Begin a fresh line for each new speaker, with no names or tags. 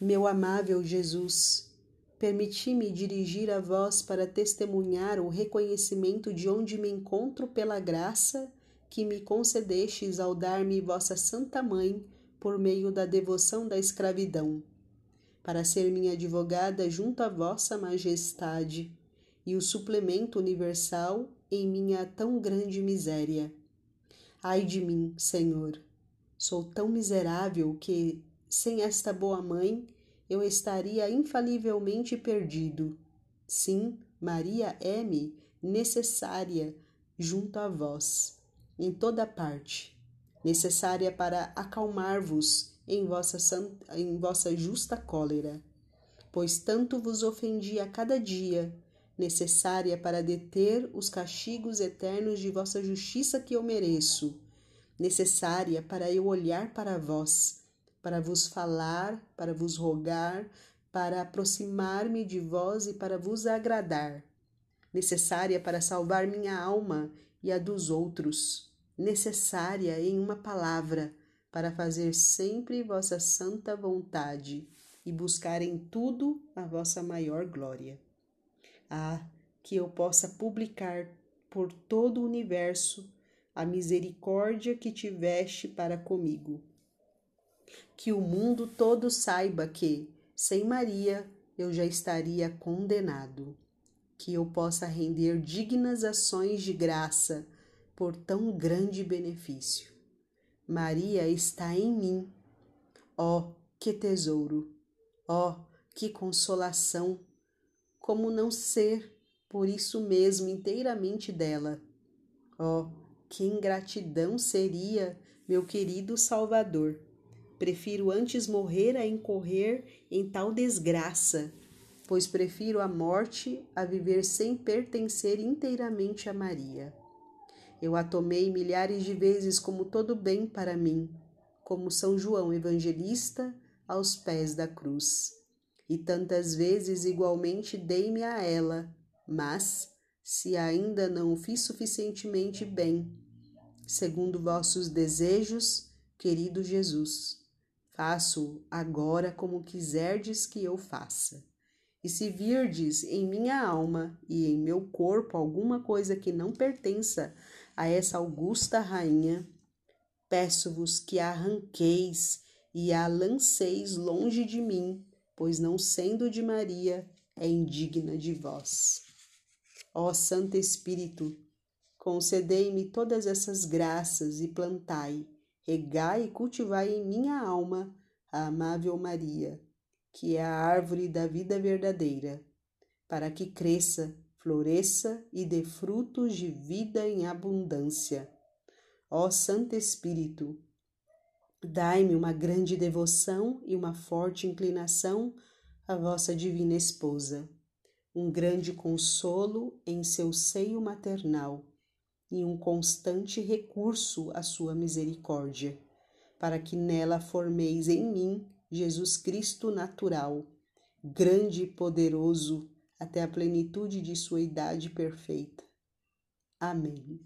Meu amável Jesus, permiti-me dirigir a vós para testemunhar o reconhecimento de onde me encontro pela graça que me concedestes ao dar-me vossa Santa Mãe por meio da devoção da escravidão, para ser minha advogada junto a vossa Majestade e o suplemento universal em minha tão grande miséria. Ai de mim, Senhor! Sou tão miserável que, sem esta boa mãe, eu estaria infalivelmente perdido. Sim, Maria é-me necessária junto a vós, em toda parte, necessária para acalmar-vos em vossa, em vossa justa cólera, pois tanto vos ofendi a cada dia, necessária para deter os castigos eternos de vossa justiça que eu mereço, necessária para eu olhar para vós para vos falar, para vos rogar, para aproximar-me de vós e para vos agradar, necessária para salvar minha alma e a dos outros, necessária em uma palavra, para fazer sempre vossa santa vontade e buscar em tudo a vossa maior glória. Ah, que eu possa publicar por todo o universo a misericórdia que tiveste para comigo que o mundo todo saiba que, sem Maria, eu já estaria condenado. Que eu possa render dignas ações de graça por tão grande benefício. Maria está em mim. Ó, oh, que tesouro! Ó, oh, que consolação! Como não ser, por isso mesmo, inteiramente dela? Ó, oh, que ingratidão seria, meu querido Salvador! Prefiro antes morrer a incorrer em tal desgraça, pois prefiro a morte a viver sem pertencer inteiramente a Maria. Eu a tomei milhares de vezes como todo bem para mim, como São João Evangelista aos pés da cruz. E tantas vezes igualmente dei-me a ela, mas, se ainda não o fiz suficientemente bem, segundo vossos desejos, querido Jesus, Faço agora como quiserdes que eu faça. E se virdes em minha alma e em meu corpo alguma coisa que não pertença a essa augusta rainha, peço-vos que a arranqueis e a lanceis longe de mim, pois não sendo de Maria, é indigna de vós. Ó Santo Espírito, concedei-me todas essas graças e plantai regai e cultivai em minha alma a amável Maria, que é a árvore da vida verdadeira, para que cresça, floresça e dê frutos de vida em abundância. Ó Santo Espírito, dai-me uma grande devoção e uma forte inclinação à vossa divina esposa, um grande consolo em seu seio maternal e um constante recurso à sua misericórdia, para que nela formeis em mim Jesus Cristo natural, grande e poderoso até a plenitude de sua idade perfeita. Amém.